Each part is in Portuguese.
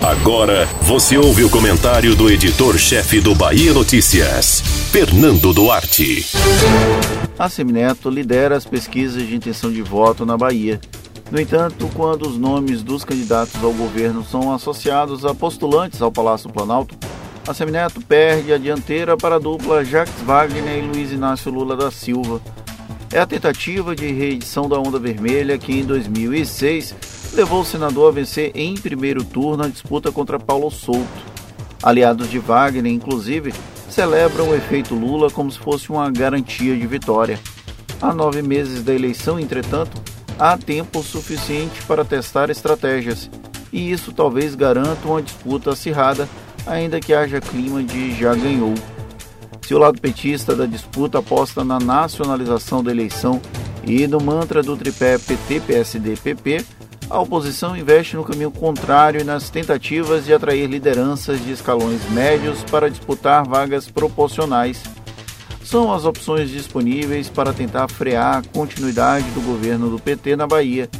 Agora você ouve o comentário do editor-chefe do Bahia Notícias, Fernando Duarte. A Semineto lidera as pesquisas de intenção de voto na Bahia. No entanto, quando os nomes dos candidatos ao governo são associados a postulantes ao Palácio Planalto, a Semineto perde a dianteira para a dupla Jacques Wagner e Luiz Inácio Lula da Silva. É a tentativa de reedição da Onda Vermelha que, em 2006, levou o senador a vencer em primeiro turno a disputa contra Paulo Souto. Aliados de Wagner, inclusive, celebram o efeito Lula como se fosse uma garantia de vitória. Há nove meses da eleição, entretanto, há tempo suficiente para testar estratégias, e isso talvez garanta uma disputa acirrada, ainda que haja clima de já ganhou. Se o lado petista da disputa aposta na nacionalização da eleição e no mantra do tripé PT-PSD-PP, a oposição investe no caminho contrário e nas tentativas de atrair lideranças de escalões médios para disputar vagas proporcionais. São as opções disponíveis para tentar frear a continuidade do governo do PT na Bahia.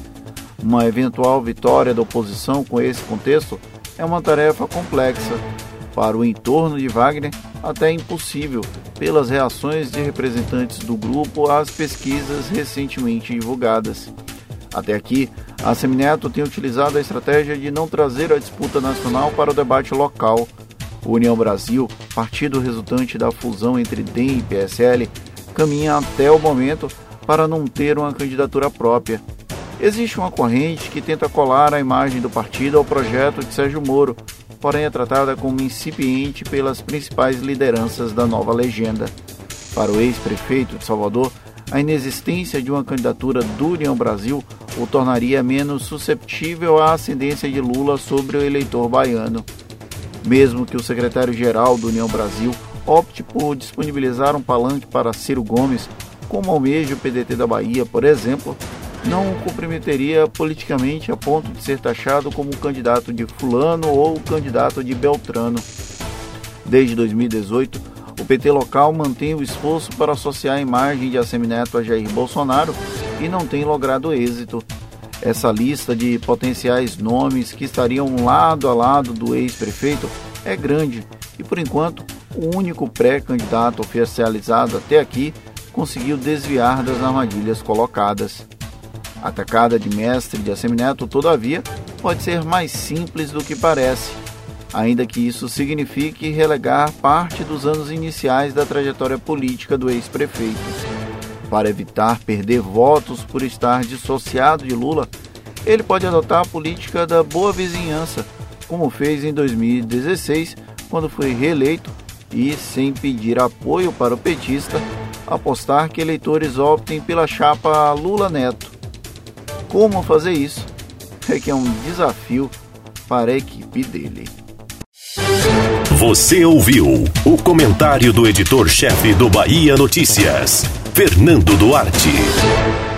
Uma eventual vitória da oposição com esse contexto é uma tarefa complexa. Para o entorno de Wagner, até impossível, pelas reações de representantes do grupo às pesquisas recentemente divulgadas. Até aqui, a Semineto tem utilizado a estratégia de não trazer a disputa nacional para o debate local. O União Brasil, partido resultante da fusão entre DEM e PSL, caminha até o momento para não ter uma candidatura própria. Existe uma corrente que tenta colar a imagem do partido ao projeto de Sérgio Moro, porém é tratada como incipiente pelas principais lideranças da nova legenda. Para o ex-prefeito de Salvador, a inexistência de uma candidatura do União Brasil o tornaria menos susceptível à ascendência de Lula sobre o eleitor baiano. Mesmo que o secretário-geral do União Brasil opte por disponibilizar um palanque para Ciro Gomes, como almeja o PDT da Bahia, por exemplo, não o comprometeria politicamente a ponto de ser taxado como candidato de Fulano ou candidato de Beltrano. Desde 2018, o PT local mantém o esforço para associar a imagem de Assemineto a Jair Bolsonaro e não tem logrado êxito. Essa lista de potenciais nomes que estariam lado a lado do ex-prefeito é grande e, por enquanto, o único pré-candidato oficializado até aqui conseguiu desviar das armadilhas colocadas. Atacada de mestre de Assemineto, todavia, pode ser mais simples do que parece, ainda que isso signifique relegar parte dos anos iniciais da trajetória política do ex-prefeito. Para evitar perder votos por estar dissociado de Lula, ele pode adotar a política da boa vizinhança, como fez em 2016, quando foi reeleito e, sem pedir apoio para o petista, apostar que eleitores optem pela chapa Lula Neto como fazer isso é que é um desafio para a equipe dele. Você ouviu o comentário do editor-chefe do Bahia Notícias, Fernando Duarte.